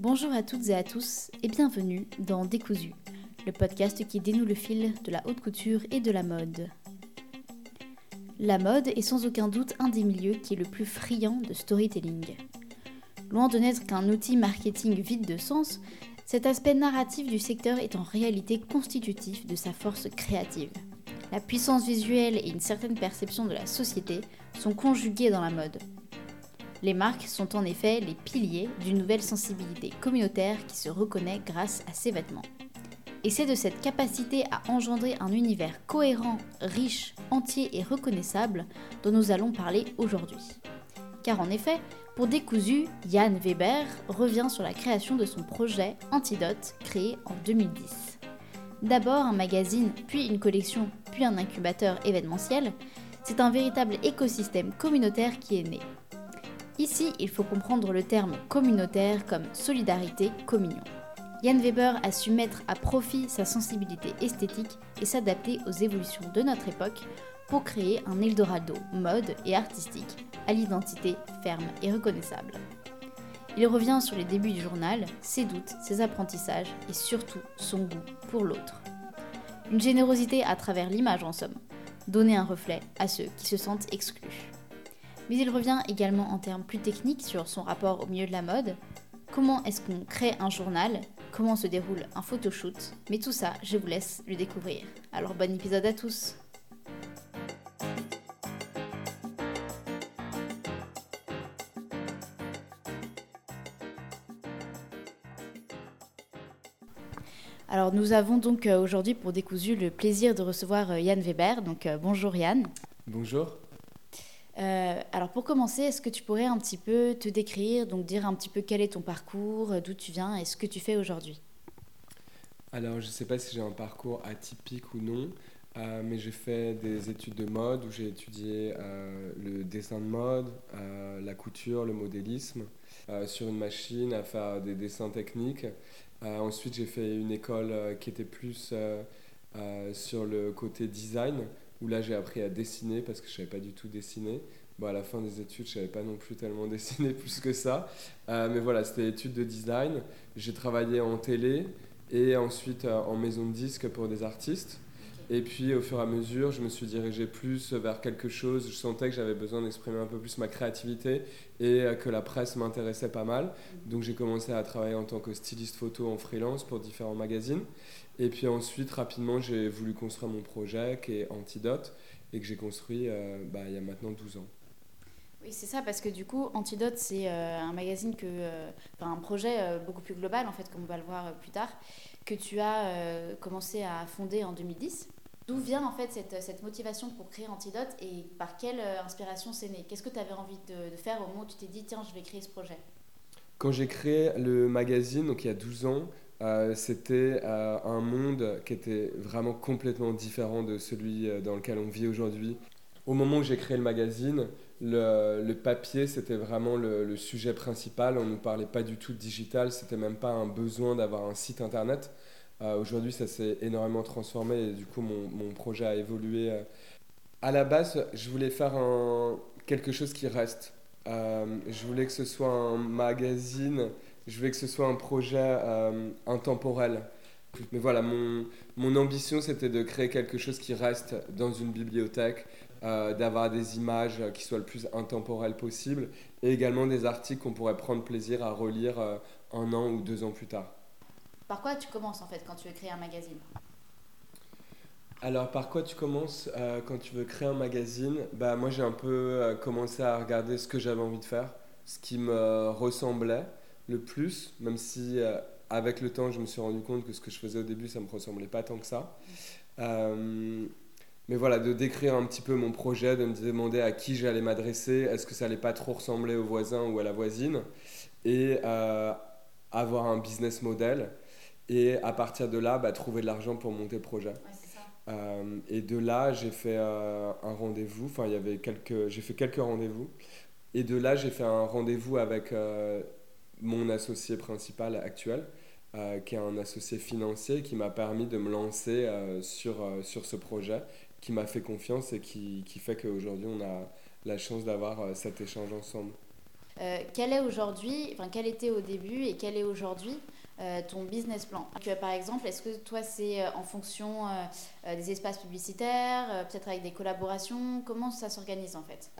Bonjour à toutes et à tous et bienvenue dans Décousu, le podcast qui dénoue le fil de la haute couture et de la mode. La mode est sans aucun doute un des milieux qui est le plus friand de storytelling. Loin de n'être qu'un outil marketing vide de sens, cet aspect narratif du secteur est en réalité constitutif de sa force créative. La puissance visuelle et une certaine perception de la société sont conjuguées dans la mode. Les marques sont en effet les piliers d'une nouvelle sensibilité communautaire qui se reconnaît grâce à ces vêtements. Et c'est de cette capacité à engendrer un univers cohérent, riche, entier et reconnaissable dont nous allons parler aujourd'hui. Car en effet, pour Décousu, Yann Weber revient sur la création de son projet Antidote créé en 2010. D'abord un magazine, puis une collection, puis un incubateur événementiel, c'est un véritable écosystème communautaire qui est né. Ici, il faut comprendre le terme communautaire comme solidarité, communion. Yann Weber a su mettre à profit sa sensibilité esthétique et s'adapter aux évolutions de notre époque pour créer un Eldorado mode et artistique à l'identité ferme et reconnaissable. Il revient sur les débuts du journal, ses doutes, ses apprentissages et surtout son goût pour l'autre. Une générosité à travers l'image en somme, donner un reflet à ceux qui se sentent exclus. Mais il revient également en termes plus techniques sur son rapport au milieu de la mode. Comment est-ce qu'on crée un journal? Comment se déroule un photoshoot? Mais tout ça, je vous laisse le découvrir. Alors bon épisode à tous Alors nous avons donc euh, aujourd'hui pour Décousu le plaisir de recevoir euh, Yann Weber. Donc euh, bonjour Yann. Bonjour. Alors pour commencer, est-ce que tu pourrais un petit peu te décrire, donc dire un petit peu quel est ton parcours, d'où tu viens et ce que tu fais aujourd'hui? Alors je ne sais pas si j'ai un parcours atypique ou non, mais j'ai fait des études de mode où j'ai étudié le dessin de mode, la couture, le modélisme, sur une machine à faire des dessins techniques. Euh, ensuite, j'ai fait une école euh, qui était plus euh, sur le côté design, où là, j'ai appris à dessiner parce que je ne savais pas du tout dessiner. Bon, à la fin des études, je ne savais pas non plus tellement dessiner plus que ça. mais voilà, c'était études de design. J'ai travaillé en télé et ensuite en maison de disques pour des artistes. Et puis au fur et à mesure, je me suis dirigé plus vers quelque chose. Je sentais que j'avais besoin d'exprimer un peu plus ma créativité et que la presse m'intéressait pas mal. Donc j'ai commencé à travailler en tant que styliste photo en freelance pour différents magazines. Et puis ensuite, rapidement, j'ai voulu construire mon projet qui est Antidote et que j'ai construit euh, bah, il y a maintenant 12 ans. Oui, c'est ça, parce que du coup, Antidote, c'est euh, un magazine que, euh, enfin, un projet beaucoup plus global, en fait, comme on va le voir plus tard, que tu as commencé à fonder en 2010. D'où vient en fait cette, cette, motivation pour créer Antidote et par quelle inspiration c'est né? Qu'est-ce que tu avais envie de, faire au moment où tu t'es dit tiens je vais créer ce projet? Quand j'ai créé le magazine, donc il y a 12 ans, euh, c'était euh, un monde qui était vraiment complètement différent de celui dans lequel on vit aujourd'hui. Au moment où j'ai créé le magazine, le, papier c'était vraiment le, sujet principal. On ne nous parlait pas du tout de digital, c'était même pas un besoin d'avoir un site internet. Euh, aujourd'hui, ça s'est énormément transformé et du coup, mon, mon projet a évolué. Euh. À la base, je voulais faire quelque chose qui reste. Euh, je voulais que ce soit un magazine, je voulais que ce soit un projet intemporel. Mais voilà, mon, mon ambition, c'était de créer quelque chose qui reste dans une bibliothèque, d'avoir des images qui soient le plus intemporelles possible, et également des articles qu'on pourrait prendre plaisir à relire un an ou deux ans plus tard. Par quoi tu commences en fait quand tu veux créer un magazine? Alors, par quoi tu commences euh, quand tu veux créer un magazine? Bah, Moi, j'ai un peu euh, commencé à regarder ce que j'avais envie de faire, ce qui me ressemblait le plus, même si euh, avec le temps, je me suis rendu compte que ce que je faisais au début, ça ne me ressemblait pas tant que ça. mais voilà, de décrire un petit peu mon projet, de me demander à qui j'allais m'adresser, est-ce que ça allait pas trop ressembler au voisin ou à la voisine, et avoir un business model et à partir de là, bah, trouver de l'argent pour monter le projet. Euh, et de là, j'ai fait euh, un rendez-vous. Enfin, il y avait quelques. J'ai fait quelques rendez-vous. Et de là, j'ai fait un rendez-vous avec euh, mon associé principal actuel, qui est un associé financier, qui m'a permis de me lancer sur, sur ce projet, qui m'a fait confiance et qui, qui fait qu'aujourd'hui, on a la chance d'avoir cet échange ensemble. quel est aujourd'hui, enfin quel était au début et quel est aujourd'hui ton business plan? Par exemple, est-ce que toi c'est en fonction des espaces publicitaires, peut-être avec des collaborations? Comment ça s'organise en fait?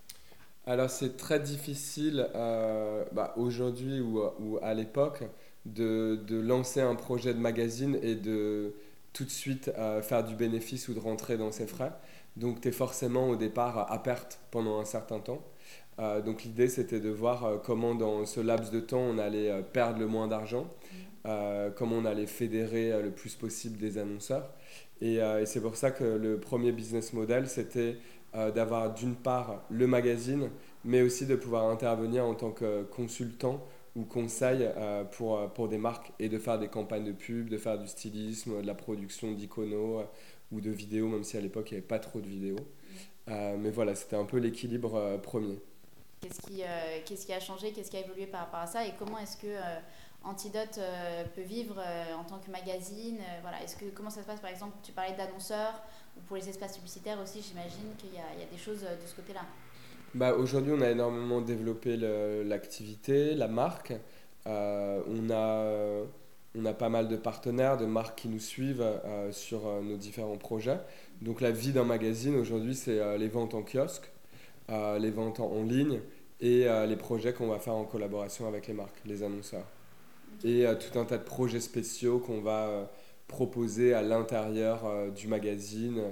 Alors c'est très difficile bah, aujourd'hui ou, ou, à l'époque de, de, lancer un projet de magazine et de tout de suite faire du bénéfice ou de rentrer dans ses frais. Donc tu es forcément au départ à perte pendant un certain temps. Euh, donc l'idée c'était de voir euh, comment dans ce laps de temps on allait euh, perdre le moins d'argent, comment on allait fédérer le plus possible des annonceurs. Et, et c'est pour ça que le premier business model c'était d'avoir d'une part le magazine, mais aussi de pouvoir intervenir en tant que consultant ou conseil pour, pour des marques et de faire des campagnes de pub, de faire du stylisme, de la production d'iconos ou de vidéos, même si à l'époque il n'y avait pas trop de vidéos. Euh, mais voilà, c'était un peu l'équilibre euh, premier. Qu'est-ce qui, euh, qu'est-ce qui a changé, qu'est-ce qui a évolué par rapport à ça et comment est-ce que Antidote peut vivre en tant que magazine voilà. est-ce que, Comment ça se passe par exemple Tu parlais d'annonceurs ou pour les espaces publicitaires aussi, j'imagine qu'il y a, il y a des choses de ce côté-là. Bah, aujourd'hui, on a énormément développé l'activité, la marque. on a on a pas mal de partenaires, de marques qui nous suivent euh, sur euh, nos différents projets. Donc la vie d'un magazine aujourd'hui, c'est euh, les ventes en kiosque, les ventes en, ligne et les projets qu'on va faire en collaboration avec les marques, les annonceurs. Et tout un tas de projets spéciaux qu'on va proposer à l'intérieur du magazine,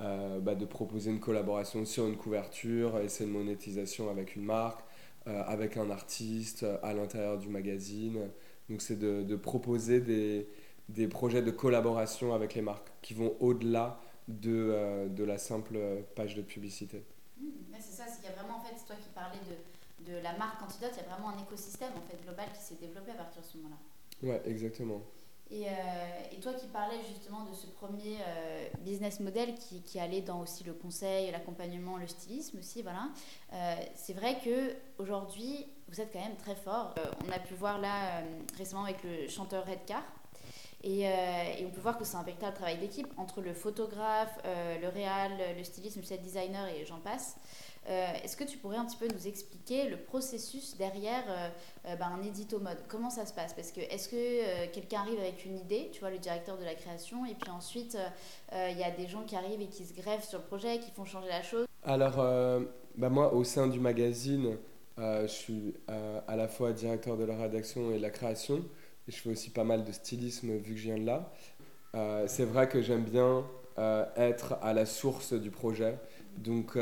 bah, de proposer une collaboration sur une couverture, essayer une monétisation avec une marque, avec un artiste à l'intérieur du magazine. Donc c'est de, de, proposer des, des, projets de collaboration avec les marques qui vont au-delà de, euh, de, la simple page de publicité. Mmh, c'est ça, il y a vraiment, en fait, c'est toi qui parlais de, de, la marque Antidote, il y a vraiment un écosystème en fait, global qui s'est développé à partir de ce moment-là. Ouais, exactement. Et, euh, et, toi qui parlais justement de ce premier euh, business model qui, qui, allait dans aussi le conseil, l'accompagnement, le stylisme aussi, voilà. c'est vrai que aujourd'hui, vous êtes quand même très fort. Euh, on a pu voir là euh, récemment avec le chanteur Redcar. Et, euh, et, on peut voir que c'est un véritable travail d'équipe entre le photographe, le réal, le styliste, le set designer et j'en passe. Est-ce que tu pourrais un petit peu nous expliquer le processus derrière bah, un édito mode? Comment ça se passe? Parce que est-ce que quelqu'un arrive avec une idée, tu vois, le directeur de la création, et puis ensuite il y a des gens qui arrivent et qui se greffent sur le projet, qui font changer la chose? Alors, bah moi, au sein du magazine, euh, je suis euh, à la fois directeur de la rédaction et de la création. Je fais aussi pas mal de stylisme vu que je viens de là. Euh, c'est vrai que j'aime bien être à la source du projet. Donc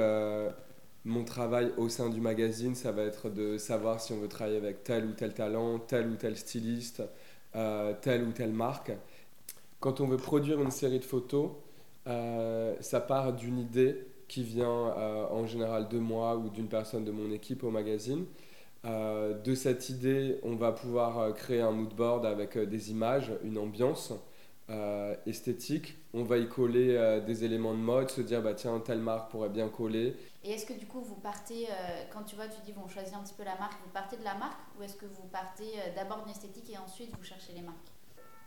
mon travail au sein du magazine, ça va être de savoir si on veut travailler avec tel ou tel talent, tel ou tel styliste, telle ou telle marque. Quand on veut produire une série de photos, ça part d'une idée qui vient euh, en général de moi ou d'une personne de mon équipe au magazine. Euh, de cette idée, on va pouvoir euh, créer un mood board avec des images, une ambiance esthétique. On va y coller des éléments de mode, se dire bah tiens telle marque pourrait bien coller. Et est-ce que du coup vous partez quand tu vois tu dis bon choisir un petit peu la marque, vous partez de la marque ou est-ce que vous partez d'abord d'une esthétique et ensuite vous cherchez les marques?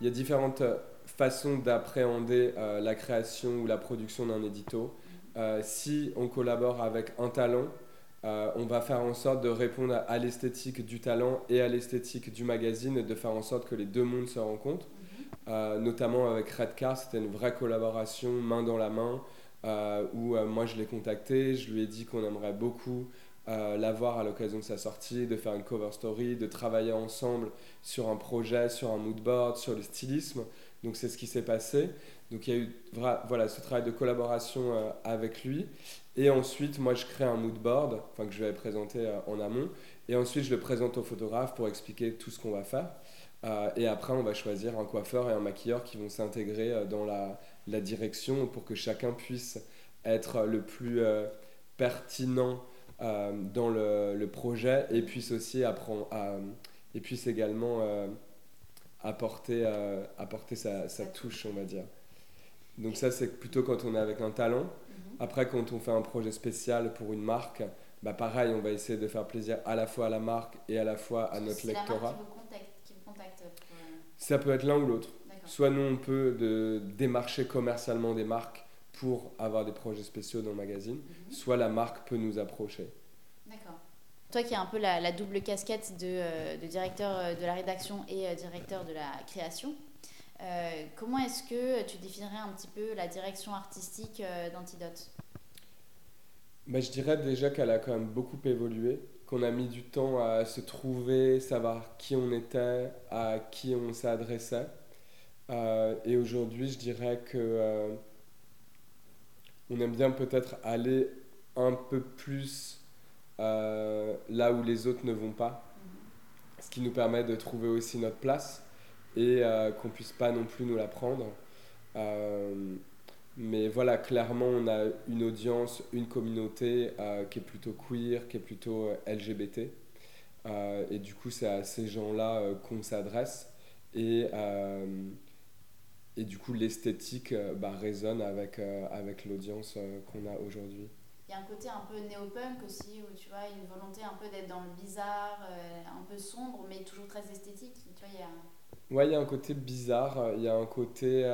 Il y a différentes façons d'appréhender la création ou la production d'un édito. Euh, si on collabore avec un talent, euh, on va faire en sorte de répondre à, l'esthétique du talent et à l'esthétique du magazine et de faire en sorte que les deux mondes se rencontrent. Mhm. Euh, notamment avec Redcar, c'était une vraie collaboration main dans la main où moi je l'ai contacté, je lui ai dit qu'on aimerait beaucoup l'avoir à l'occasion de sa sortie, de faire une cover story, de travailler ensemble sur un projet, sur un mood board, sur le stylisme. Donc c'est ce qui s'est passé. Donc il y a eu voilà, ce travail de collaboration euh, avec lui. Et ensuite, moi, je crée un mood board, que je vais présenter euh, en amont. Et ensuite, je le présente au photographe pour expliquer tout ce qu'on va faire. Euh, et après, on va choisir un coiffeur et un maquilleur qui vont s'intégrer dans la, la, direction pour que chacun puisse être le plus pertinent dans le, le, projet et puisse aussi apprendre, et puisse également apporter, apporter sa, sa touche, on va dire. Donc ça, c'est plutôt quand on est avec un talent. Mhm. Après, quand on fait un projet spécial pour une marque, bah pareil, on va essayer de faire plaisir à la fois à la marque et à la fois à notre lectorat. Ça peut être l'un ou l'autre. Soit nous, on peut de démarcher commercialement des marques pour avoir des projets spéciaux dans le magazine, mhm. soit la marque peut nous approcher. toi qui as un peu la, double casquette de, de, directeur de la rédaction et directeur de la création, comment est-ce que tu définirais un petit peu la direction artistique d'Antidote? Bah, Je dirais déjà qu'elle a quand même beaucoup évolué, qu'on a mis du temps à se trouver, savoir qui on était, à qui on s'adressait. Euh, et aujourd'hui, je dirais que euh, on aime bien peut-être aller un peu plus euh, là où les autres ne vont pas, ce qui nous permet de trouver aussi notre place et qu'on puisse pas non plus nous la prendre. mais voilà, clairement, on a une audience, une communauté qui est plutôt queer, qui est plutôt LGBT. et du coup, c'est à ces gens-là qu'on s'adresse. Et et du coup, l'esthétique euh, bah, résonne avec, euh, avec l'audience euh, qu'on a aujourd'hui. Il y a un côté un peu néo-punk aussi, où tu vois, une volonté un peu d'être dans le bizarre, un peu sombre, mais toujours très esthétique. Tu vois, il y a... Ouais, il y a un côté bizarre, il y a un côté...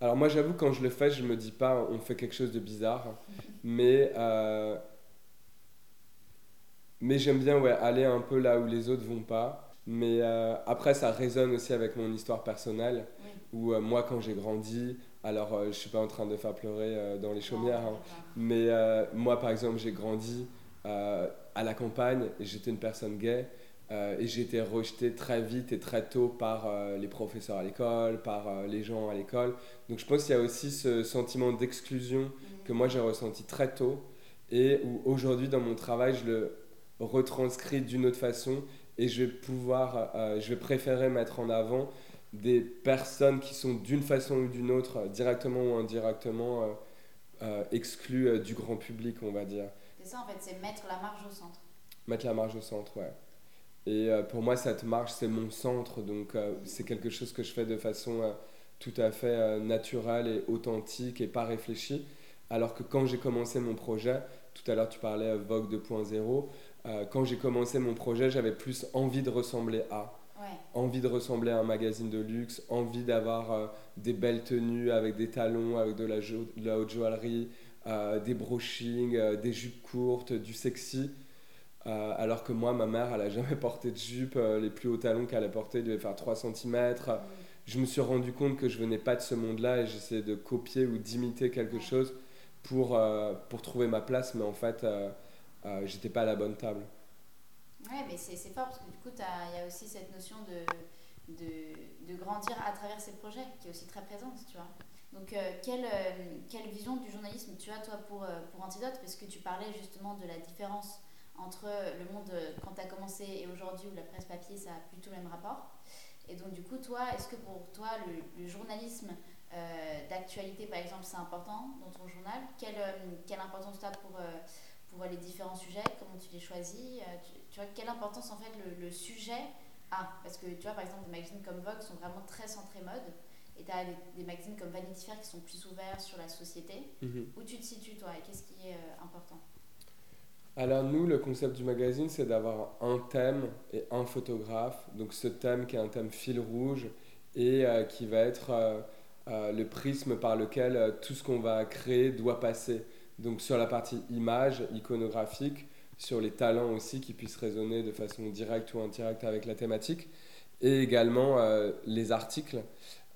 Alors moi, j'avoue, quand je le fais, je me dis pas, on fait quelque chose de bizarre, mais... Mais j'aime bien ouais, aller un peu là où les autres vont pas. Mais après, ça résonne aussi avec mon histoire personnelle. Ou euh, moi, quand j'ai grandi, alors euh, je suis pas en train de faire pleurer euh, dans les chaumières, hein, mais moi, par exemple, j'ai grandi à la campagne et j'étais une personne gay. et j'ai été rejeté très vite et très tôt par les professeurs à l'école, par les gens à l'école. Donc je pense qu'il y a aussi ce sentiment d'exclusion mmh. que moi j'ai ressenti très tôt et où aujourd'hui dans mon travail je le retranscris d'une autre façon et je vais pouvoir, je vais préférer mettre en avant des personnes qui sont d'une façon ou d'une autre, directement ou indirectement, euh, euh, exclues euh, du grand public, on va dire. C'est ça en fait, c'est mettre la marge au centre. Mettre la marge au centre, ouais. Et pour moi, cette marge, c'est mon centre, donc c'est quelque chose que je fais de façon tout à fait naturelle et authentique et pas réfléchie. Alors que quand j'ai commencé mon projet, tout à l'heure tu parlais Vogue 2.0, quand j'ai commencé mon projet, j'avais plus envie de ressembler à envie de ressembler à un magazine de luxe, envie d'avoir euh, des belles tenues avec des talons, avec de la, la haute joaillerie, euh, des brushings, euh, des jupes courtes, du sexy. alors que moi, ma mère, elle n'a jamais porté de jupe. les plus hauts talons qu'elle a portés devaient faire 3 cm. Je me suis rendu compte que je venais pas de ce monde-là et j'essayais de copier ou d'imiter quelque chose pour, pour trouver ma place, mais en fait, j'étais pas à la bonne table. Ouais, mais c'est fort parce que du coup, il y a aussi cette notion de, de, de, grandir à travers ces projets qui est aussi très présente, tu vois. Donc, euh, quelle, euh, quelle, vision du journalisme tu as, toi, pour, euh, pour Antidote? Parce que tu parlais justement de la différence entre le monde quand tu as commencé et aujourd'hui où la presse papier, ça a plutôt le même rapport. Et donc, du coup, toi, est-ce que pour toi, le, journalisme d'actualité, par exemple, c'est important dans ton journal? Quelle, quelle importance tu as pour pour les différents sujets, comment tu les choisis, euh, tu, vois, quelle importance en fait le, sujet a. Parce que tu vois, par exemple, des magazines comme Vogue sont vraiment très centrés mode, et tu as des, magazines comme Vanity Fair qui sont plus ouverts sur la société. Mhm. Où tu te situes, toi, et qu'est-ce qui est euh, important? Alors nous, le concept du magazine, c'est d'avoir un thème et un photographe. Donc ce thème qui est un thème fil rouge et euh, qui va être le prisme par lequel tout ce qu'on va créer doit passer. Donc sur la partie image, iconographique, sur les talents aussi qui puissent résonner de façon directe ou indirecte avec la thématique, et également euh, les articles.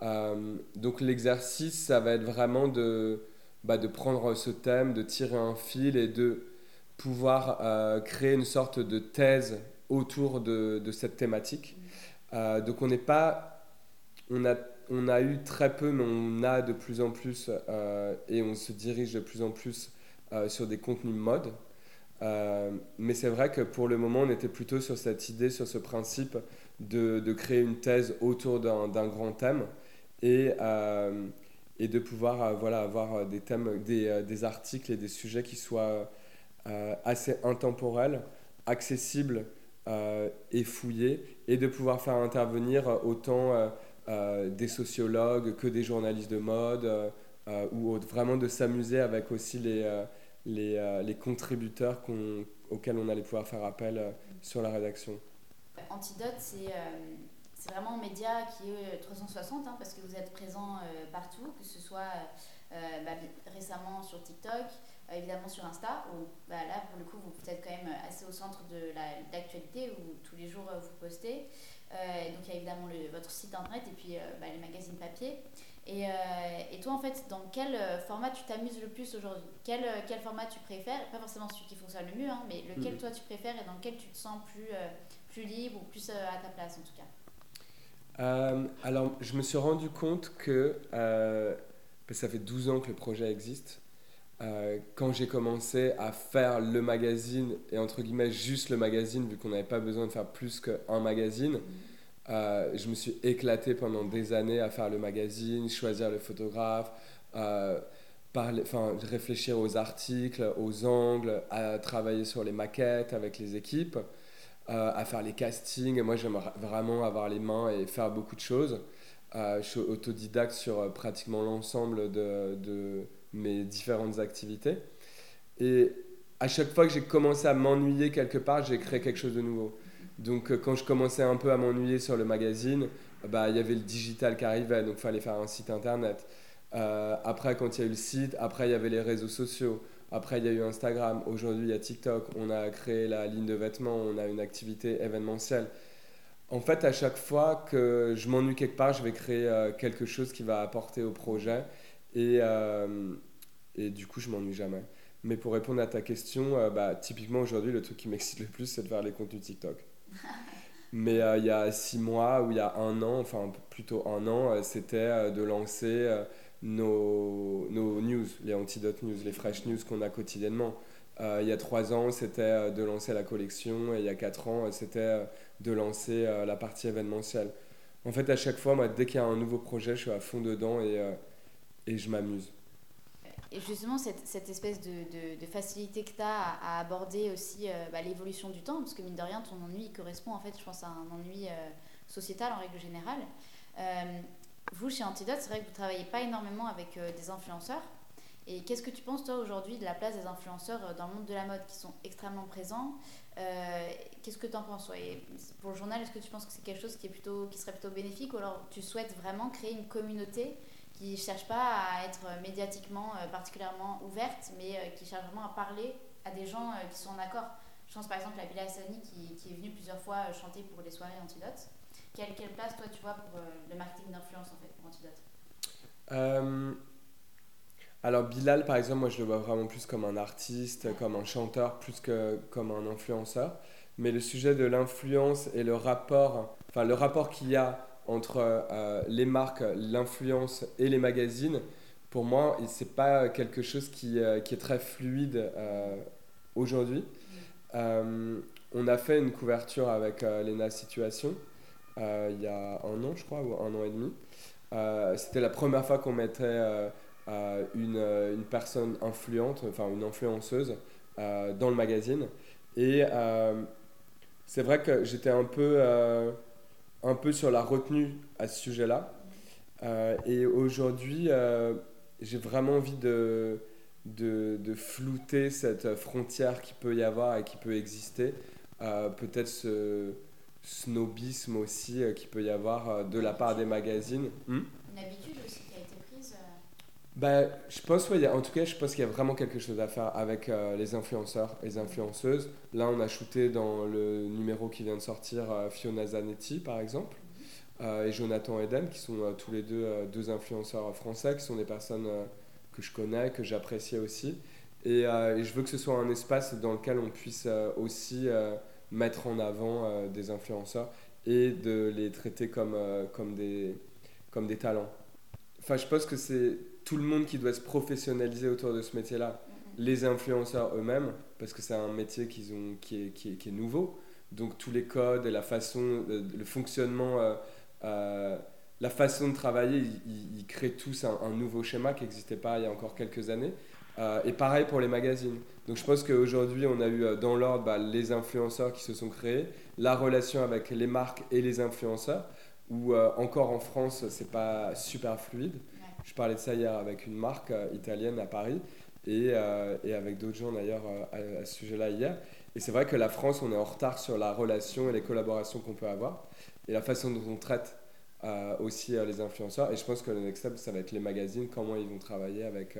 Euh, donc l'exercice, ça va être vraiment de, bah, de prendre ce thème, de tirer un fil et de pouvoir euh, créer une sorte de thèse autour de, de cette thématique. donc on n'est pas... On a on a eu très peu, mais on a de plus en plus et on se dirige de plus en plus sur des contenus mode. Euh, mais c'est vrai que pour le moment, on était plutôt sur cette idée, sur ce principe de, de créer une thèse autour d'un grand thème et, et de pouvoir voilà, avoir des, thèmes, des, des, articles et des sujets qui soient assez intemporels, accessibles et fouillés, et de pouvoir faire intervenir autant euh, des sociologues que des journalistes de mode, euh, euh, ou vraiment de s'amuser avec aussi les, les, les contributeurs auxquels on allait pouvoir faire appel sur la rédaction. Antidote, c'est c'est vraiment un média qui est 360 hein, parce que vous êtes présent partout, que ce soit bah, récemment sur TikTok, évidemment sur Insta, où bah, là, pour le coup, vous êtes quand même assez au centre de l'actualité, où tous les jours vous postez. donc il y a évidemment votre site internet et puis bah, les magazines papier. Et, et, toi, en fait, dans quel format tu t'amuses le plus aujourd'hui? Quel, quel, format tu préfères? Pas forcément celui qui fonctionne le mieux, hein, mais lequel mm. toi tu préfères et dans lequel tu te sens plus, plus libre ou plus à ta place en tout cas? Euh, alors, je me suis rendu compte que euh, ça fait 12 ans que le projet existe. Euh, quand j'ai commencé à faire le magazine, et entre guillemets juste le magazine, vu qu'on n'avait pas besoin de faire plus qu'un magazine, je me suis éclaté pendant des années à faire le magazine, choisir le photographe, parler, réfléchir aux articles, aux angles, à travailler sur les maquettes avec les équipes. Euh, à faire les castings. Moi, j'aime vraiment avoir les mains et faire beaucoup de choses. Euh, je suis autodidacte sur euh, pratiquement l'ensemble de, de, mes différentes activités. Et à chaque fois que j'ai commencé à m'ennuyer quelque part, j'ai créé quelque chose de nouveau. Donc, quand je commençais un peu à m'ennuyer sur le magazine, bah, il y avait le digital qui arrivait, donc il fallait faire un site internet. après, quand il y a eu le site, après, il y avait les réseaux sociaux. Après, il y a eu Instagram. Aujourd'hui, il y a TikTok. On a créé la ligne de vêtements. On a une activité événementielle. En fait, à chaque fois que je m'ennuie quelque part, je vais créer euh, quelque chose qui va apporter au projet. Et, euh, et du coup, je m'ennuie jamais. Mais pour répondre à ta question, euh, bah, typiquement aujourd'hui, le truc qui m'excite le plus, c'est de faire les contenus TikTok. Mais il y a six mois ou il y a un an, enfin plutôt un an, c'était de lancer nos, nos news, les Antidote News, les fresh news qu'on a quotidiennement. Euh, il y a trois ans, c'était euh, de lancer la collection et il y a quatre ans, c'était euh, de lancer la partie événementielle. En fait, à chaque fois, moi, dès qu'il y a un nouveau projet, je suis à fond dedans et, et je m'amuse. Et justement, cette, cette espèce de, de, facilité que tu as à, aborder aussi bah, l'évolution du temps, parce que mine de rien, ton ennui correspond en fait, je pense, à un ennui sociétal en règle générale. Vous, chez Antidote, c'est vrai que vous ne travaillez pas énormément avec euh, des influenceurs. Et qu'est-ce que tu penses, toi, aujourd'hui, de la place des influenceurs euh, dans le monde de la mode qui sont extrêmement présents? Euh, Qu'est-ce que tu en penses Pour le journal, est-ce que tu penses que c'est quelque chose qui, est plutôt, qui serait plutôt bénéfique? Ou alors tu souhaites vraiment créer une communauté qui ne cherche pas à être médiatiquement particulièrement ouverte, mais qui cherche vraiment à parler à des gens qui sont en accord Je pense par exemple à Bila Hassani qui, qui est venue plusieurs fois chanter pour les soirées Antidote. Quelle, place, toi, tu vois, pour euh, le marketing d'influence, en fait, pour Antidote? Euh, Alors, Bilal, par exemple, moi, je le vois vraiment plus comme un artiste, comme un chanteur, plus que comme un influenceur. Mais le sujet de l'influence et le rapport, enfin, le rapport qu'il y a entre euh, les marques, l'influence et les magazines, pour moi, c'est pas quelque chose qui, qui, est très fluide aujourd'hui. Mm. on a fait une couverture avec Lena Situation euh, il y a un an, je crois, ou un an et demi. Euh, c'était la première fois qu'on mettait euh, une, une, personne influente, enfin une influenceuse, dans le magazine. Et c'est vrai que j'étais un peu, un peu sur la retenue à ce sujet-là. et aujourd'hui, j'ai vraiment envie de, de, flouter cette frontière qui peut y avoir et qui peut exister. Peut-être ce, snobisme aussi euh, qui peut y avoir euh, de la part des magazines. Hmm qui a été prise euh. Bah, je pense, ouais, en tout cas, je pense qu'il y a vraiment quelque chose à faire avec les influenceurs et les influenceuses. Là, on a shooté dans le numéro qui vient de sortir Fiona Zanetti, par exemple, et Jonathan Eden, qui sont tous les deux deux influenceurs français, qui sont des personnes que je connais, que j'apprécie aussi. Et, et, je veux que ce soit un espace dans lequel on puisse aussi mettre en avant euh, des influenceurs et de les traiter comme, euh, comme, des, comme des talents. Enfin, je pense que c'est tout le monde qui doit se professionnaliser autour de ce métier-là. Les influenceurs eux-mêmes, parce que c'est un métier qui, est, nouveau. Donc tous les codes et la façon, euh, le fonctionnement, la façon de travailler, ils, créent tous un, nouveau schéma qui n'existait pas il y a encore quelques années. et pareil pour les magazines. Donc je pense qu'aujourd'hui, on a eu euh, dans l'ordre bah, les influenceurs qui se sont créés, la relation avec les marques et les influenceurs, où euh, encore en France, c'est pas super fluide. Je parlais de ça hier avec une marque euh, italienne à Paris et, et avec d'autres gens d'ailleurs à, ce sujet-là hier. Et c'est vrai que la France, on est en retard sur la relation et les collaborations qu'on peut avoir et la façon dont on traite aussi les influenceurs. Et je pense que le next step, ça va être les magazines, comment ils vont travailler avec,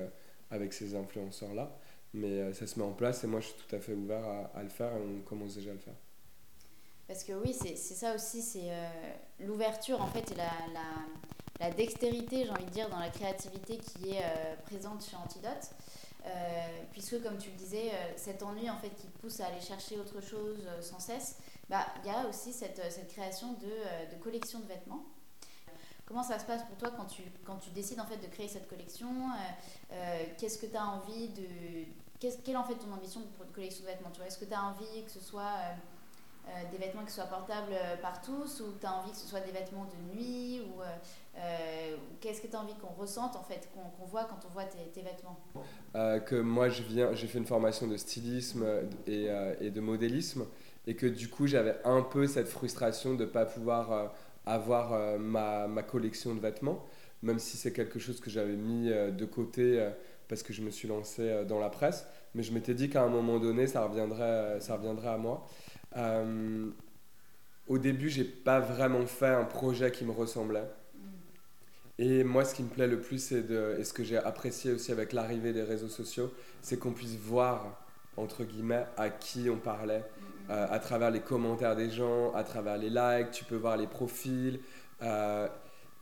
avec ces influenceurs-là. Mais ça se met en place et moi je suis tout à fait ouvert à, le faire et on commence déjà à le faire. Parce que oui, c'est ça aussi, c'est l'ouverture en fait et la, la, la dextérité, j'ai envie de dire, dans la créativité qui est présente chez Antidote. puisque comme tu le disais, cet ennui en fait qui pousse à aller chercher autre chose sans cesse, bah, il y a aussi cette, cette création de, de collection de vêtements Comment ça se passe pour toi quand tu, quand tu décides en fait de créer cette collection euh, euh, Qu'est-ce que tu envie de... Qu'est, quelle est en fait ton ambition pour une collection de vêtements Est-ce que tu as envie que ce soit euh, des vêtements qui soient portables par tous ou tu as envie que ce soit des vêtements de nuit ou qu'est-ce que tu as envie qu'on ressente en fait, qu'on, voit quand on voit tes, vêtements? Que moi j'ai fait une formation de stylisme et, de modélisme et que du coup j'avais un peu cette frustration de ne pas pouvoir avoir euh, ma, collection de vêtements, même si c'est quelque chose que j'avais mis euh, de côté euh, parce que je me suis lancé dans la presse. Mais je m'étais dit qu'à un moment donné, ça reviendrait, ça reviendrait à moi. Au début, j'ai pas vraiment fait un projet qui me ressemblait. Et moi, ce qui me plaît le plus, et ce que j'ai apprécié aussi avec l'arrivée des réseaux sociaux, c'est qu'on puisse voir, entre guillemets, à qui on parlait. Euh, à travers les commentaires des gens, à travers les likes, tu peux voir les profils. Euh,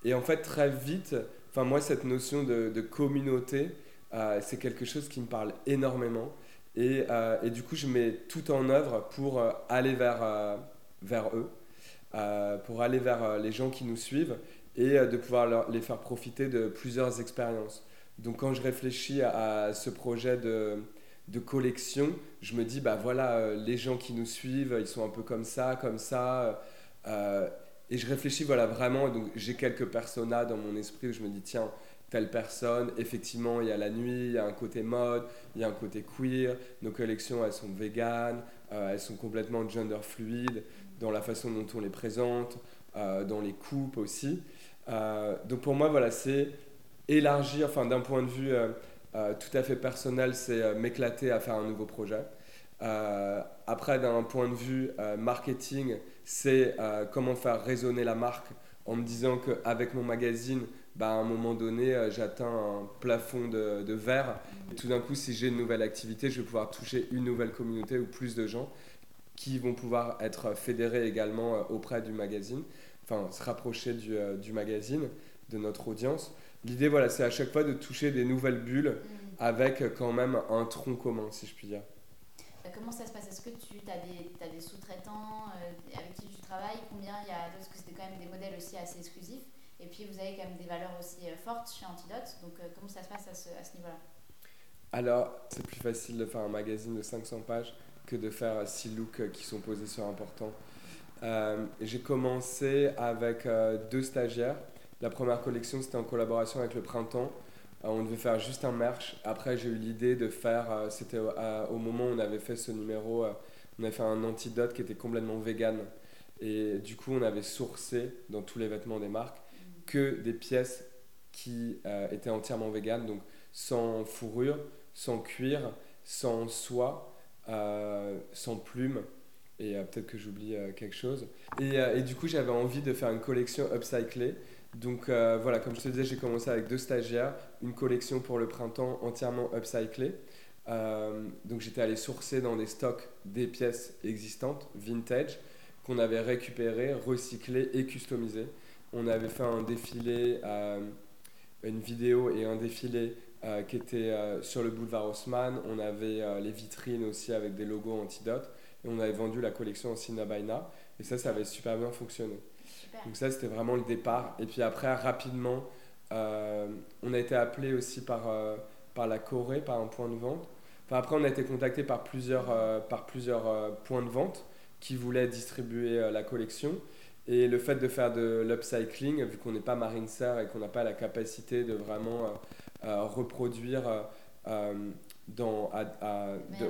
et en fait, très vite, enfin moi, cette notion de, de communauté, euh, c'est quelque chose qui me parle énormément. Et, et, du coup, je mets tout en œuvre pour aller vers, vers eux, pour aller vers les gens qui nous suivent et de pouvoir les faire profiter de plusieurs expériences. Donc quand je réfléchis à ce projet de, de collection, je me dis, bah voilà, euh, les gens qui nous suivent, ils sont un peu comme ça, comme ça. Euh, et je réfléchis, voilà, vraiment, donc j'ai quelques personas dans mon esprit où je me dis, tiens, telle personne, effectivement, il y a la nuit, il y a un côté mode, il y a un côté queer, nos collections, elles sont véganes, euh, elles sont complètement gender fluides dans la façon dont on les présente, dans les coupes aussi. donc pour moi, voilà, c'est élargir, enfin d'un point de vue euh, tout à fait personnel, c'est euh, m'éclater à faire un nouveau projet. Euh, après, d'un point de vue marketing, c'est comment faire résonner la marque en me disant qu'avec mon magazine, bah, à un moment donné, j'atteins un plafond de, de verre. Et tout d'un coup, si j'ai une nouvelle activité, je vais pouvoir toucher une nouvelle communauté ou plus de gens qui vont pouvoir être fédérés également auprès du magazine, enfin se rapprocher du, du magazine, de notre audience. L'idée, voilà, c'est à chaque fois de toucher des nouvelles bulles mm. avec quand même un tronc commun, si je puis dire. Euh, comment ça se passe? Est-ce que tu as des, des sous-traitants euh, avec qui tu travailles? Combien il y a Parce que c'était quand même des modèles aussi assez exclusifs. Et puis vous avez quand même des valeurs aussi euh, fortes chez Antidote. Donc comment ça se passe à ce, niveau-là? Alors, c'est plus facile de faire un magazine de 500 pages que de faire 6 looks qui sont posés sur un portant. J'ai commencé avec deux stagiaires la première collection, c'était en collaboration avec le Printemps. Euh, on devait faire juste un merch. Après, j'ai eu l'idée de faire, euh, c'était au, moment où on avait fait ce numéro, euh, on avait fait un antidote qui était complètement vegan. Et du coup, on avait sourcé dans tous les vêtements des marques que des pièces qui étaient entièrement vegan, donc sans fourrure, sans cuir, sans soie, sans plumes. Et peut-être que j'oublie quelque chose. Et, du coup, j'avais envie de faire une collection upcyclée donc euh, voilà, comme je te disais, j'ai commencé avec deux stagiaires, une collection pour le printemps entièrement upcyclée. Euh, donc j'étais allé sourcer dans des stocks des pièces existantes, vintage, qu'on avait récupérées, recyclées et customisées. On avait fait un défilé, euh, une vidéo et un défilé qui était sur le boulevard Haussmann. On avait les vitrines aussi avec des logos antidote. Et on avait vendu la collection en Sinabaina. Et ça, ça avait super bien fonctionné. Donc ça, c'était vraiment le départ. Et puis après, rapidement, euh, on a été appelé aussi par, euh, par la Corée, par un point de vente. Enfin, après, on a été contacté par plusieurs, euh, par plusieurs points de vente qui voulaient distribuer la collection. Et le fait de faire de l'upcycling, vu qu'on n'est pas marine et qu'on n'a pas la capacité de vraiment reproduire dans, de,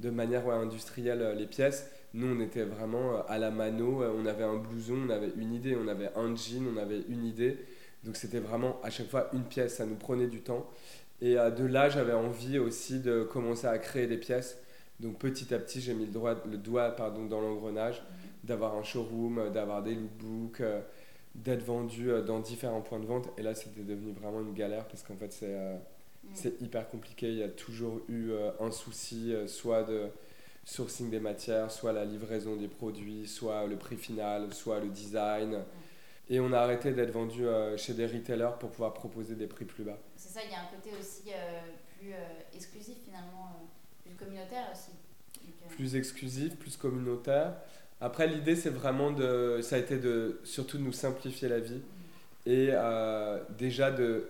de, manière industrielle les pièces, nous, on était vraiment euh, à la mano, euh, on avait un blouson, on avait une idée, on avait un jean, on avait une idée. Donc c'était vraiment à chaque fois une pièce, ça nous prenait du temps. Et euh, de là, j'avais envie aussi de commencer à créer des pièces. Donc petit à petit, j'ai mis le, doigt, le doigt pardon, dans l'engrenage, mhm. D'avoir un showroom, d'avoir des lookbooks, d'être vendu dans différents points de vente. Et là, c'était devenu vraiment une galère parce qu'en fait, c'est c'est hyper compliqué. Il y a toujours eu un souci, soit de sourcing des matières, soit la livraison des produits, soit le prix final, soit le design. Et on a arrêté d'être vendu chez des retailers pour pouvoir proposer des prix plus bas. C'est ça, il y a un côté aussi plus exclusif finalement, plus communautaire aussi. plus exclusif, plus communautaire. Après, l'idée, c'est vraiment de. Ça a été de surtout de nous simplifier la vie et euh, déjà de,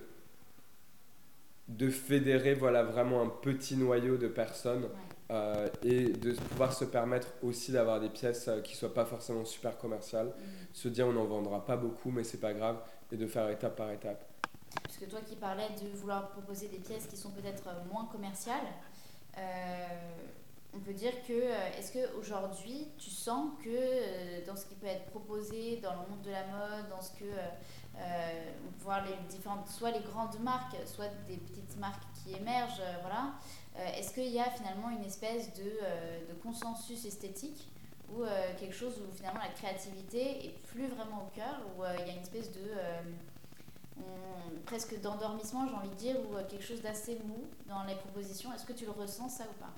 de fédérer voilà, vraiment un petit noyau de personnes euh, et de pouvoir se permettre aussi d'avoir des pièces euh, qui ne soient pas forcément super commerciales. Mm. Se dire, on n'en vendra pas beaucoup, mais c'est pas grave, et de faire étape par étape. Puisque toi qui parlais de vouloir proposer des pièces qui sont peut-être moins commerciales, on peut dire que, euh, est-ce qu'aujourd'hui, tu sens que euh, dans ce qui peut être proposé dans le monde de la mode, dans ce que, euh, voir les différentes, soit les grandes marques, soit des petites marques qui émergent, voilà, est-ce qu'il y a finalement une espèce de, de consensus esthétique ou quelque chose où finalement la créativité est plus vraiment au cœur, où il y a une espèce de presque d'endormissement, j'ai envie de dire, ou quelque chose d'assez mou dans les propositions? Est-ce que tu le ressens ça ou pas?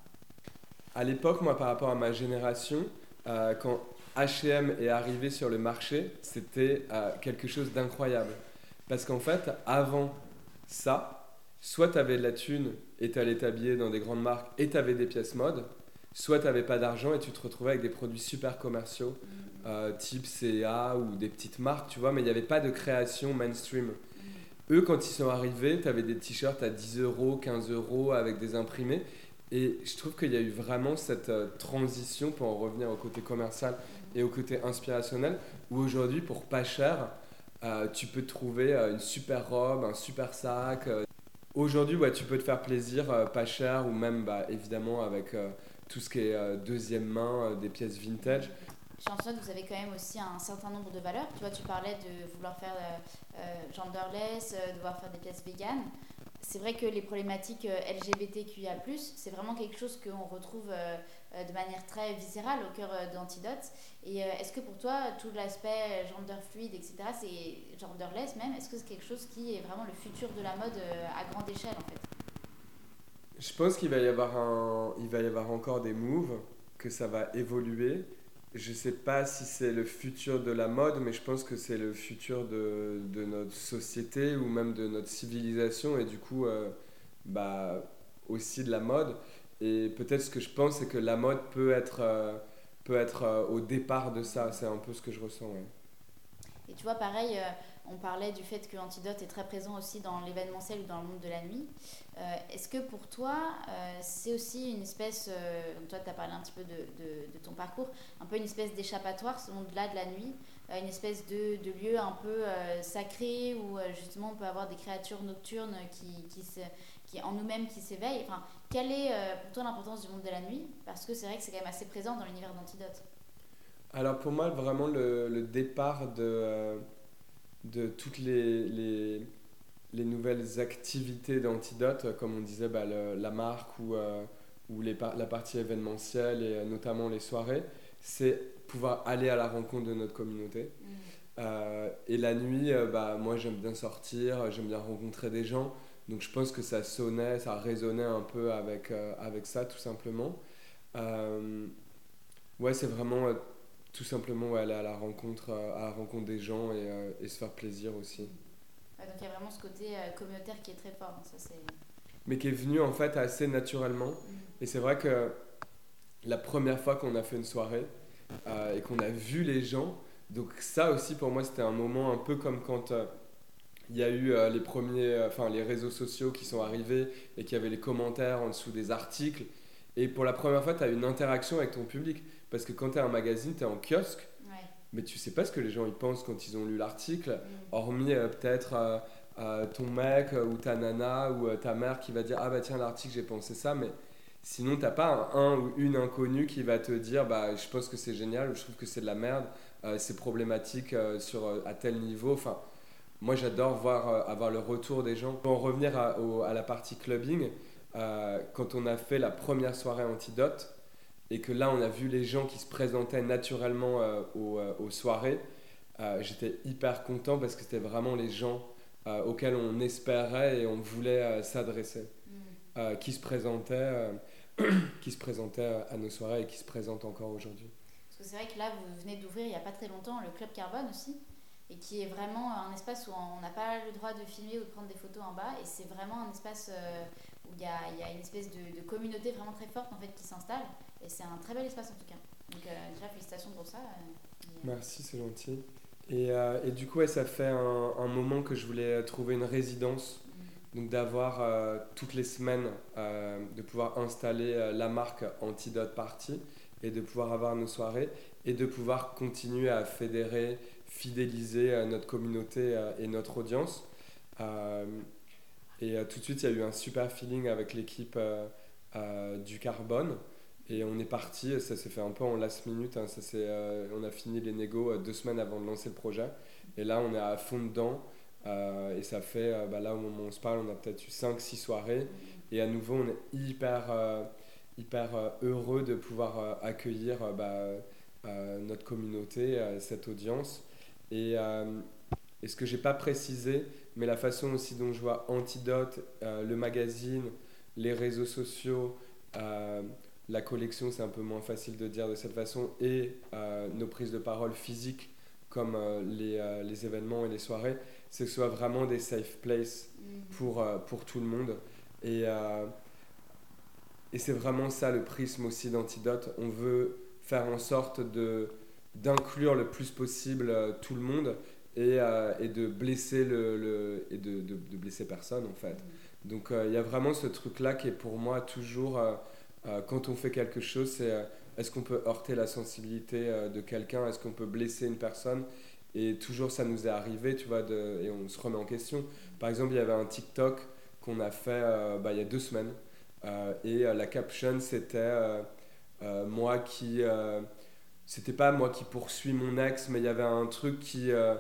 À l'époque, moi, par rapport à ma génération, euh, quand HM est arrivé sur le marché, c'était euh, quelque chose d'incroyable. Parce qu'en fait, avant ça, soit tu avais de la thune et tu allais t'habiller dans des grandes marques et tu avais des pièces mode, soit tu n'avais pas d'argent et tu te retrouvais avec des produits super commerciaux, mm. euh, type CA ou des petites marques, tu vois, mais il n'y avait pas de création mainstream. Eux, quand ils sont arrivés, tu avais des t-shirts à 10 euros, 15 euros avec des imprimés. Et je trouve qu'il y a eu vraiment cette euh, transition pour en revenir au côté commercial et au côté inspirationnel, où aujourd'hui, pour pas cher, euh, tu peux trouver euh, une super robe, un super sac. Aujourd'hui, ouais, tu peux te faire plaisir, pas cher, ou même bah, évidemment avec tout ce qui est deuxième main, des pièces vintage. Chez Antoine, vous avez quand même aussi un certain nombre de valeurs. Tu vois, tu parlais de vouloir faire genderless, de vouloir faire des pièces véganes c'est vrai que les problématiques euh, LGBTQIA, c'est vraiment quelque chose qu'on retrouve euh, euh, de manière très viscérale au cœur d'Antidote. Et est-ce que pour toi, tout l'aspect gender fluide, etc., c'est genderless même, est-ce que c'est quelque chose qui est vraiment le futur de la mode à grande échelle en fait? Je pense qu'il va, y avoir un, il va y avoir encore des moves, que ça va évoluer je sais pas si c'est le futur de la mode, mais je pense que c'est le futur de, de, notre société ou même de notre civilisation et du coup, euh, bah, aussi de la mode. Et peut-être ce que je pense, c'est que la mode peut être, euh, peut être euh, au départ de ça. C'est un peu ce que je ressens. Et tu vois, pareil, on parlait du fait que Antidote est très présent aussi dans l'événementiel ou dans le monde de la nuit. Euh, est-ce que pour toi, euh, c'est aussi une espèce, euh, toi tu as parlé un petit peu de, de, ton parcours, un peu une espèce d'échappatoire, ce monde-là de la nuit, une espèce de, de, lieu un peu sacré où justement on peut avoir des créatures nocturnes qui, qui, se, qui en nous-mêmes qui s'éveillent. Enfin, quelle est pour toi l'importance du monde de la nuit? Parce que c'est vrai que c'est quand même assez présent dans l'univers d'Antidote. Alors pour moi, vraiment le, le départ de de toutes les, les, les nouvelles activités d'Antidote, comme on disait, bah, la marque ou, euh, ou les, la partie événementielle et euh, notamment les soirées, c'est pouvoir aller à la rencontre de notre communauté. Mm. Euh, et la nuit, bah, moi j'aime bien sortir, j'aime bien rencontrer des gens. Donc je pense que ça sonnait, ça résonnait un peu avec, avec ça tout simplement. ouais, c'est vraiment tout simplement aller à la rencontre, euh, à la rencontre des gens et, euh, et se faire plaisir aussi. donc il y a vraiment ce côté euh, communautaire qui est très fort. Hein, ça, Mais qui est venu en fait assez naturellement. Mm. Et c'est vrai que la première fois qu'on a fait une soirée et qu'on a vu les gens, donc ça aussi pour moi c'était un moment un peu comme quand il y a eu les premiers, enfin les réseaux sociaux qui sont arrivés et qu'il y avait les commentaires en dessous des articles. Et pour la première fois, tu as une interaction avec ton public. Parce que quand tu es un magazine, tu es en kiosque, mais tu sais pas ce que les gens ils pensent quand ils ont lu l'article, mm. hormis euh, peut-être euh, euh, ton mec ou ta nana ou ta mère qui va dire Ah bah tiens, l'article, j'ai pensé ça, mais sinon, t'as pas un, ou une inconnue qui va te dire Bah je pense que c'est génial ou je trouve que c'est de la merde, c'est problématique sur, à tel niveau. Enfin, moi j'adore voir avoir le retour des gens. Pour en revenir à, à la partie clubbing, quand on a fait la première soirée antidote, et que là on a vu les gens qui se présentaient naturellement euh, aux, euh, aux, soirées, euh, j'étais hyper content parce que c'était vraiment les gens auxquels on espérait et on voulait s'adresser, mm. qui se présentaient qui se présentait à nos soirées et qui se présente encore aujourd'hui. Parce que c'est vrai que là, vous venez d'ouvrir il n'y a pas très longtemps le Club Carbone aussi, et qui est vraiment un espace où on n'a pas le droit de filmer ou de prendre des photos en bas, et c'est vraiment un espace où il y a, y a, une espèce de, de, communauté vraiment très forte en fait qui s'installe, et c'est un très bel espace en tout cas. Donc euh, déjà, félicitations pour ça. Euh, Merci, c'est gentil. Et, et, du coup, ça fait un, un, moment que je voulais trouver une résidence donc d'avoir euh, toutes les semaines, euh, de pouvoir installer euh, la marque Antidote Party et de pouvoir avoir nos soirées et de pouvoir continuer à fédérer, fidéliser notre communauté et notre audience. et tout de suite, il y a eu un super feeling avec l'équipe du Carbone. Et on est parti, ça s'est fait un peu en last minute, hein, ça on a fini les négos deux semaines avant de lancer le projet. Et là, on est à fond dedans. Euh, et ça fait, euh, bah là au moment où on se parle, on a peut-être eu 5-6 soirées. Et à nouveau, on est hyper, euh, hyper heureux de pouvoir accueillir bah, notre communauté, cette audience. Et, et ce que j'ai pas précisé, mais la façon aussi dont je vois Antidote, le magazine, les réseaux sociaux, la collection, c'est un peu moins facile de dire de cette façon, et nos prises de parole physiques comme les, les événements et les soirées, c'est que ce soit vraiment des safe places mm. pour, euh, pour tout le monde. Et, euh, et c'est vraiment ça le prisme aussi d'Antidote. On veut faire en sorte de d'inclure le plus possible euh, tout le monde et, et de blesser le, le et de, de, de, blesser personne en fait. Mm. Donc il y a vraiment ce truc là qui est pour moi toujours quand on fait quelque chose, c'est est-ce qu'on peut heurter la sensibilité de quelqu'un, est-ce qu'on peut blesser une personne? Et toujours, ça nous est arrivé, tu vois, de, et on se remet en question. Par exemple, il y avait un TikTok qu'on a fait euh, bah, il y a deux semaines. Euh, et euh, la caption, c'était moi qui. c'était pas moi qui poursuis mon ex, mais il y avait un truc qui. ouais,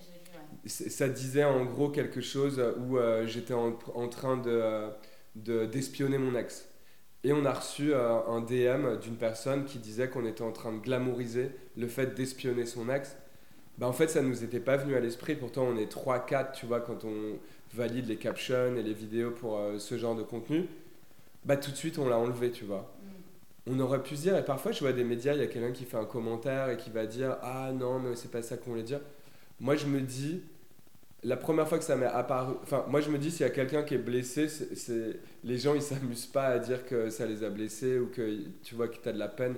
j'ai vu, Ça disait en gros quelque chose où j'étais en, en, train de, d'espionner mon ex. Et on a reçu un DM d'une personne qui disait qu'on était en train de glamouriser le fait d'espionner son ex bah en fait, ça nous était pas venu à l'esprit. Pourtant, on est 3-4, tu vois, quand on valide les captions et les vidéos pour euh, ce genre de contenu. Bah, tout de suite, on l'a enlevé, tu vois. Mm. On aurait pu se dire, et parfois, je vois des médias, il y a quelqu'un qui fait un commentaire et qui va dire Ah non, mais c'est pas ça qu'on voulait dire. Moi, je me dis, la première fois que ça m'est apparu, enfin, moi, je me dis, s'il y a quelqu'un qui est blessé, c'est, les gens, ils s'amusent pas à dire que ça les a blessés ou que tu vois que tu as de la peine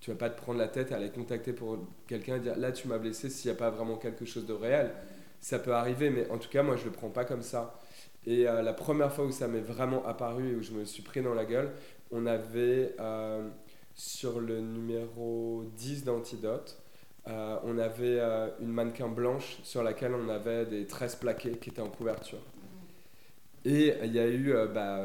tu vas pas te prendre la tête à aller contacter pour quelqu'un et dire là tu m'as blessé s'il n'y a pas vraiment quelque chose de réel. Ça peut arriver, mais en tout cas, moi je le prends pas comme ça. Et euh, la première fois où ça m'est vraiment apparu et où je me suis pris dans la gueule, on avait euh, sur le numéro 10 d'Antidote, euh, on avait une mannequin blanche sur laquelle on avait des tresses plaquées qui étaient en couverture. Et il y a eu, bah,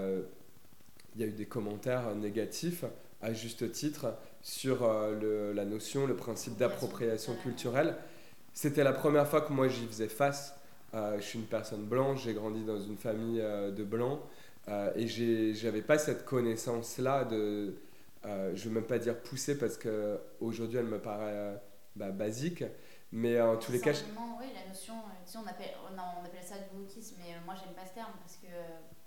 il y a eu des commentaires négatifs à juste titre sur euh, le, la notion, le principe d'appropriation culturelle. C'était la première fois que moi j'y faisais face. Euh, je suis une personne blanche, j'ai grandi dans une famille euh, de blancs et j'avais pas cette connaissance-là de, je ne veux même pas dire poussée parce qu'aujourd'hui elle me paraît bah, basique, mais en tous les cas. Oui, la notion, on, appelle, on, appelle ça du wokisme, mais moi j'aime pas ce terme parce que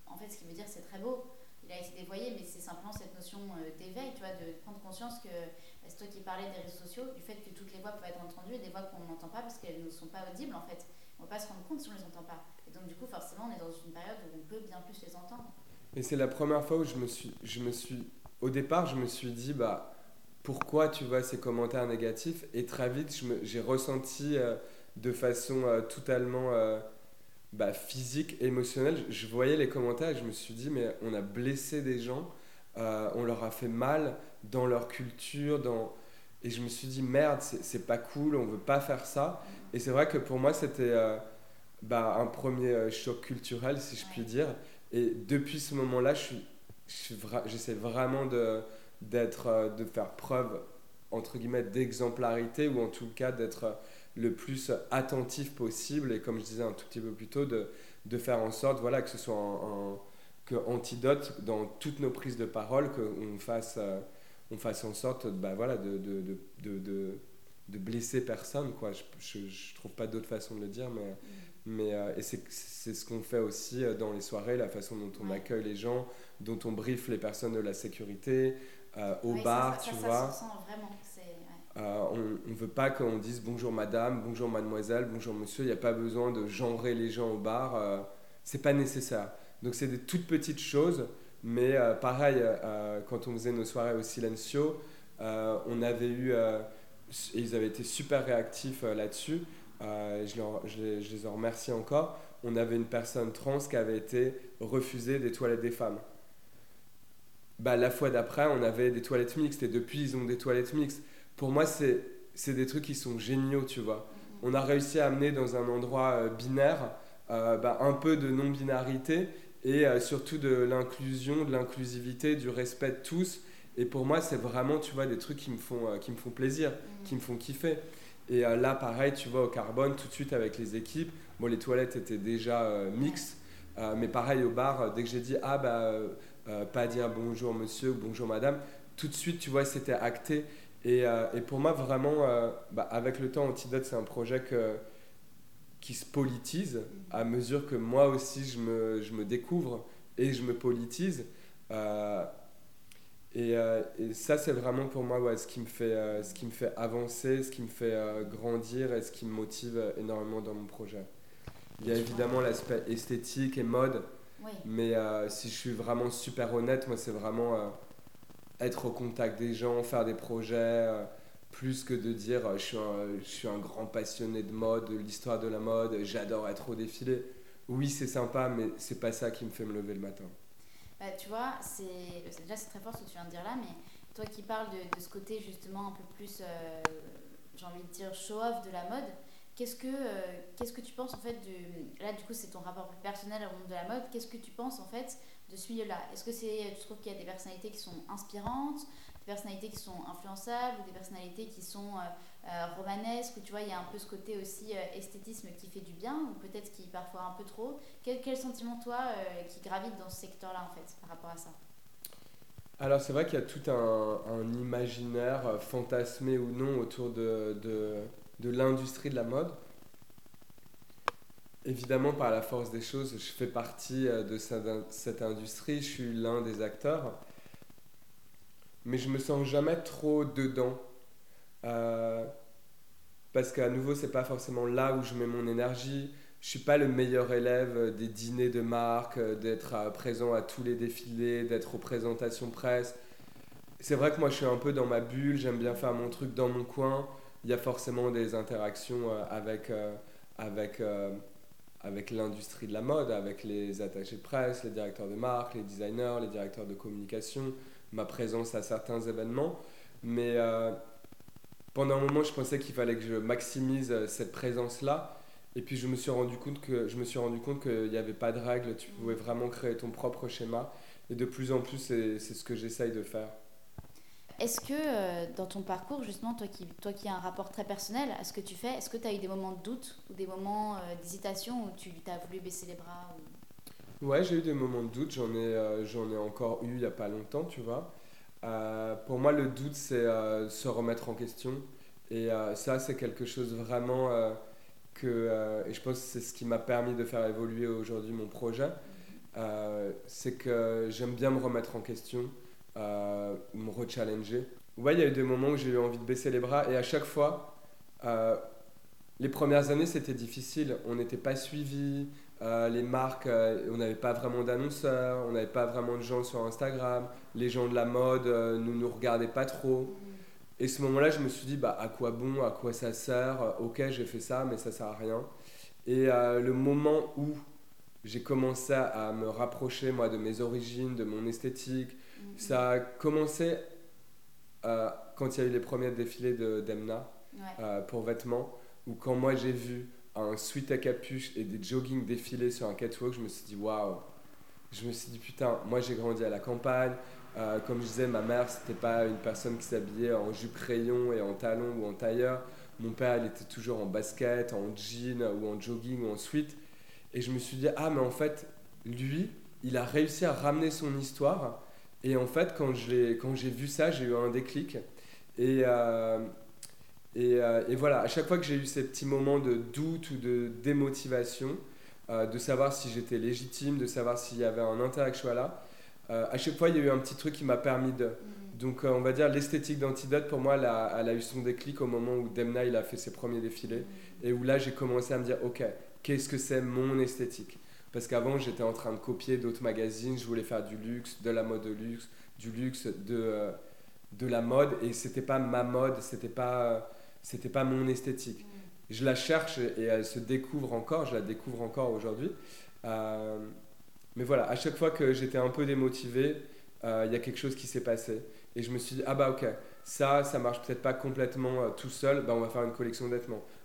en fait ce qui veut dire c'est très beau il a été dévoyé, mais c'est simplement cette notion euh, d'éveil, tu vois, de prendre conscience que bah, c'est toi qui parlais des réseaux sociaux, du fait que toutes les voix peuvent être entendues et des voix qu'on n'entend pas parce qu'elles ne sont pas audibles en fait. On ne va pas se rendre compte si on ne les entend pas. Et donc du coup, forcément, on est dans une période où on peut bien plus les entendre. Et c'est la première fois où je me suis, je me suis, au départ, je me suis dit, bah, pourquoi tu vois ces commentaires négatifs Et très vite, j'ai ressenti euh, de façon euh, totalement bah, physique, émotionnel. Je, voyais les commentaires et je me suis dit, mais on a blessé des gens, euh, on leur a fait mal dans leur culture, dans... et je me suis dit, merde, c'est pas cool, on veut pas faire ça. Et c'est vrai que pour moi, c'était euh, bah, un premier euh, choc culturel, si je puis dire. Et depuis ce moment-là, j'essaie vraiment de, d'être, de faire preuve, entre guillemets, d'exemplarité, ou en tout cas d'être le plus attentif possible et comme je disais un tout petit peu plus tôt, de, de faire en sorte voilà, que ce soit un, que antidote dans toutes nos prises de parole, qu'on fasse, euh, on fasse en sorte bah, voilà, de, de, de, de blesser personne, quoi. Je, je, trouve pas d'autre façon de le dire, mais, mais euh, et c'est ce qu'on fait aussi euh, dans les soirées, la façon dont on accueille les gens, dont on briefe les personnes de la sécurité, euh, au bar, tu vois. on ne veut pas qu'on dise bonjour madame, bonjour mademoiselle, bonjour monsieur. Il n'y a pas besoin de genrer les gens au bar. Euh, c'est pas nécessaire. Donc c'est des toutes petites choses. Mais pareil, quand on faisait nos soirées au Silencio, on avait eu ils avaient été super réactifs euh, là-dessus. Euh, je, je, je, les en remercie encore. On avait une personne trans qui avait été refusée des toilettes des femmes. Bah, la fois d'après, on avait des toilettes mixtes et depuis, ils ont des toilettes mixtes. Pour moi, c'est des trucs qui sont géniaux, tu vois. On a réussi à amener dans un endroit euh, binaire bah, un peu de non-binarité et surtout de l'inclusion, de l'inclusivité, du respect de tous et pour moi, c'est vraiment, tu vois, des trucs qui me font, euh, qui me font plaisir, qui me font kiffer. Et euh, là, pareil, tu vois, au carbone, tout de suite avec les équipes, bon, les toilettes étaient déjà euh, mixtes, mais pareil au bar, dès que j'ai dit, ah bah, pas dire bonjour monsieur ou bonjour madame, tout de suite, tu vois, c'était acté. Et, et, pour moi, vraiment, bah, avec le temps, Antidote, c'est un projet qui se politise à mesure que moi aussi, je me, je me découvre et je me politise. Euh, et, ça, c'est vraiment pour moi ouais, ce, qui me fait, euh, ce qui me fait avancer, ce qui me fait euh, grandir et ce qui me motive énormément dans mon projet. Il y a évidemment l'aspect esthétique et mode, mais si je suis vraiment super honnête, moi, c'est vraiment être au contact des gens, faire des projets, plus que de dire je suis, un, je suis un grand passionné de mode, de l'histoire de la mode, j'adore être au défilé. Oui, c'est sympa, mais c'est pas ça qui me fait me lever le matin. Bah, tu vois, c'est déjà c'est très fort ce que tu viens de dire là, mais toi qui parles de, ce côté justement un peu plus, euh, j'ai envie de dire, show-off de la mode, qu'est-ce que, euh, qu'est-ce que tu penses en fait de... Là, du coup, c'est ton rapport plus personnel au monde de la mode. Qu'est-ce que tu penses en fait de ce milieu-là? Est-ce que c'est, tu trouves qu'il y a des personnalités qui sont inspirantes, des personnalités qui sont influençables, des personnalités qui sont euh, euh, romanesques, où tu vois, il y a un peu ce côté aussi euh, esthétisme qui fait du bien, ou peut-être qui parfois un peu trop? Quel, quel sentiment, toi, qui gravite dans ce secteur-là, en fait, par rapport à ça? Alors c'est vrai qu'il y a tout un, un, imaginaire fantasmé ou non autour de, de l'industrie de la mode. Évidemment, par la force des choses, je fais partie de cette industrie, je suis l'un des acteurs mais je me sens jamais trop dedans. Euh, parce qu'à nouveau, c'est pas forcément là où je mets mon énergie. Je suis pas le meilleur élève des dîners de marque, d'être présent à tous les défilés, d'être aux présentations presse. C'est vrai que moi, je suis un peu dans ma bulle, j'aime bien faire mon truc dans mon coin. Il y a forcément des interactions euh, avec, euh, avec, l'industrie de la mode, avec les attachés de presse, les directeurs de marque, les designers, les directeurs de communication ma présence à certains événements. Mais euh, pendant un moment, je pensais qu'il fallait que je maximise euh, cette présence-là. Et puis je me suis rendu compte que je me suis rendu compte qu'il n'y avait pas de règles, tu pouvais vraiment créer ton propre schéma. Et de plus en plus, c'est ce que j'essaye de faire. Est-ce que euh, dans ton parcours, justement, toi qui, toi qui as un rapport très personnel à ce que tu fais, est-ce que tu as eu des moments de doute ou des moments d'hésitation où tu as voulu baisser les bras Ouais, j'ai eu des moments de doute, j'en ai, euh, j'en ai encore eu il n'y a pas longtemps, tu vois. Euh, pour moi, le doute, c'est euh, se remettre en question. Et ça, c'est quelque chose vraiment que, et je pense que c'est ce qui m'a permis de faire évoluer aujourd'hui mon projet. c'est que j'aime bien me remettre en question, me rechallenger. Ouais, il y a eu des moments où j'ai eu envie de baisser les bras et à chaque fois, les premières années, c'était difficile. On n'était pas suivi, euh, les marques, euh, on n'avait pas vraiment d'annonceurs, on n'avait pas vraiment de gens sur Instagram, les gens de la mode euh, ne nous regardaient pas trop. Et ce moment-là, je me suis dit, bah, à quoi bon, à quoi ça sert? Ok, j'ai fait ça, mais ça sert à rien. Et le moment où j'ai commencé à me rapprocher, moi, de mes origines, de mon esthétique. Ça a commencé quand il y a eu les premiers défilés de d'Emna pour vêtements, ou quand moi j'ai vu un sweat à capuche et des jogging défilés sur un catwalk, je me suis dit waouh. Je me suis dit putain, moi j'ai grandi à la campagne. Euh, comme je disais, ma mère c'était pas une personne qui s'habillait en jupe crayon et en talons ou en tailleur. Mon père il était toujours en basket, en jean ou en jogging ou en sweat. Et je me suis dit ah mais en fait lui il a réussi à ramener son histoire. Et en fait quand j'ai quand j'ai vu ça j'ai eu un déclic. Et, euh, Et, euh, et voilà, à chaque fois que j'ai eu ces petits moments de doute ou de démotivation, euh, de savoir si j'étais légitime, de savoir s'il y avait un intérêt que je sois là, à chaque fois il y a eu un petit truc qui m'a permis de. Donc on va dire l'esthétique d'Antidote, pour moi, elle a, elle a eu son déclic au moment où Demna il a fait ses premiers défilés. Et où là j'ai commencé à me dire, ok, qu'est-ce que c'est mon esthétique? Parce qu'avant j'étais en train de copier d'autres magazines, je voulais faire du luxe, de la mode de luxe, du luxe, de, de la mode, et c'était pas ma mode, c'était pas pas mon esthétique. Je la cherche et elle se découvre encore, je la découvre encore aujourd'hui. Euh, mais voilà, à chaque fois que j'étais un peu démotivé, euh, il y a quelque chose qui s'est passé. Et je me suis dit, ah bah ok, ça, ça marche peut-être pas complètement euh, tout seul, bah on va faire une collection de.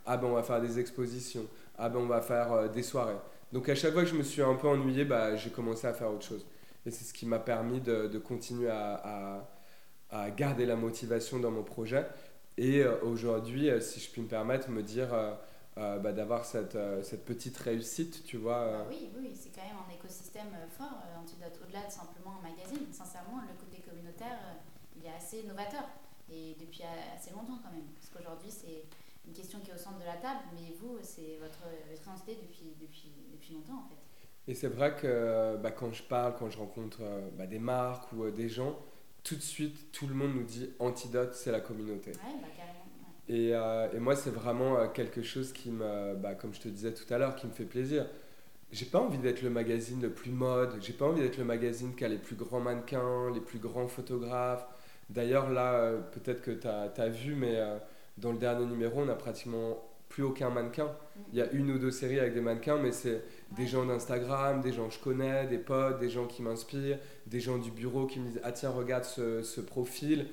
Ah bah on va faire des expositions. Ah bah on va faire des soirées. Donc à chaque fois que je me suis un peu ennuyé, bah, j'ai commencé à faire autre chose. Et c'est ce qui m'a permis de, continuer à, garder la motivation dans mon projet. Et euh, aujourd'hui, euh, si je puis me permettre, me dire euh, bah, d'avoir cette, petite réussite, tu vois. Ah oui, oui, c'est quand même un écosystème fort, Antidote, au-delà de simplement un magazine. Sincèrement, le côté communautaire, il est assez novateur, et depuis assez longtemps quand même. Parce qu'aujourd'hui, c'est une question qui est au centre de la table, mais vous, c'est votre, votre identité depuis, depuis, depuis longtemps en fait. Et c'est vrai que bah, quand je parle, quand je rencontre bah, des marques ou des gens, tout de suite, tout le monde nous dit antidote, c'est la communauté. Ouais, bah, carrément, et, euh, et, moi, c'est vraiment euh, quelque chose qui me, bah, comme je te disais tout à l'heure, qui me fait plaisir. J'ai pas envie d'être le magazine le plus mode, j'ai pas envie d'être le magazine qui a les plus grands mannequins, les plus grands photographes. D'ailleurs, là, euh, peut-être que tu as, as, vu, mais dans le dernier numéro, on a pratiquement plus aucun mannequin. Il y a une ou deux séries avec des mannequins, mais c'est des gens d'Instagram, des gens que je connais, des potes, des gens qui m'inspirent, des gens du bureau qui me disent Ah, tiens, regarde ce, ce profil.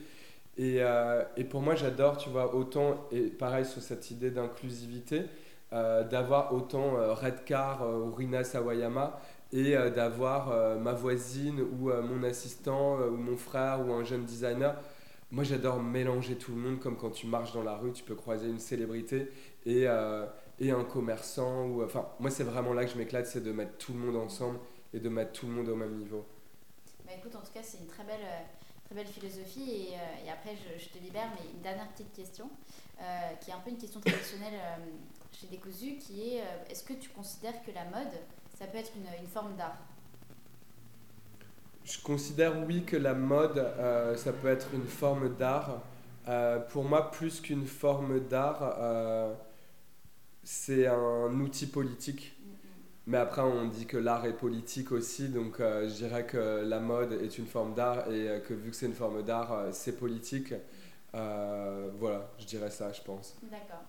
Et, euh, et, pour moi, j'adore, tu vois, autant, et pareil sur cette idée d'inclusivité, euh, d'avoir autant euh, Redcar ou Rina Sawayama et d'avoir ma voisine ou mon assistant ou mon frère ou un jeune designer. Moi, j'adore mélanger tout le monde, comme quand tu marches dans la rue, tu peux croiser une célébrité et, euh, et un commerçant. Ou, enfin, moi, c'est vraiment là que je m'éclate, c'est de mettre tout le monde ensemble et de mettre tout le monde au même niveau. Bah, écoute, en tout cas, c'est une très belle, euh, très belle philosophie. Et, euh, après, je, te libère, mais une dernière petite question, qui est un peu une question traditionnelle chez Décousu, qui est est-ce que tu considères que la mode, ça peut être une forme d'art? Je considère oui que la mode, ça peut être une forme d'art. pour moi, plus qu'une forme d'art, c'est un outil politique. Mais après, on dit que l'art est politique aussi, donc euh, je dirais que la mode est une forme d'art et euh, que vu que c'est une forme d'art, euh, c'est politique. voilà, je dirais ça, je pense. D'accord.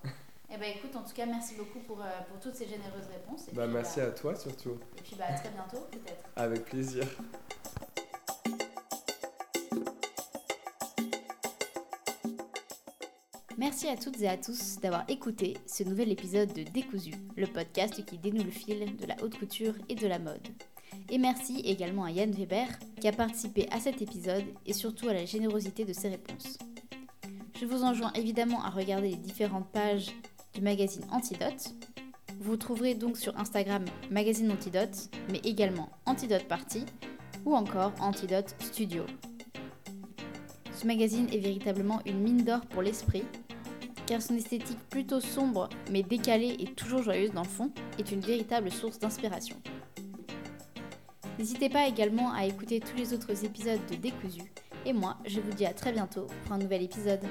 Eh ben écoute, en tout cas, merci beaucoup pour, pour toutes ces généreuses réponses. bah, merci bah, à toi surtout. Et puis bah, à très bientôt, peut-être. Avec plaisir. Merci à toutes et à tous d'avoir écouté ce nouvel épisode de Décousu, le podcast qui dénoue le fil de la haute couture et de la mode. Et merci également à Yann Weber qui a participé à cet épisode et surtout à la générosité de ses réponses. Je vous enjoins évidemment à regarder les différentes pages du magazine Antidote. Vous trouverez donc sur Instagram Magazine Antidote, mais également Antidote Party ou encore Antidote Studio. Ce magazine est véritablement une mine d'or pour l'esprit car son esthétique plutôt sombre mais décalée et toujours joyeuse dans le fond est une véritable source d'inspiration. N'hésitez pas également à écouter tous les autres épisodes de Décousu, et moi je vous dis à très bientôt pour un nouvel épisode.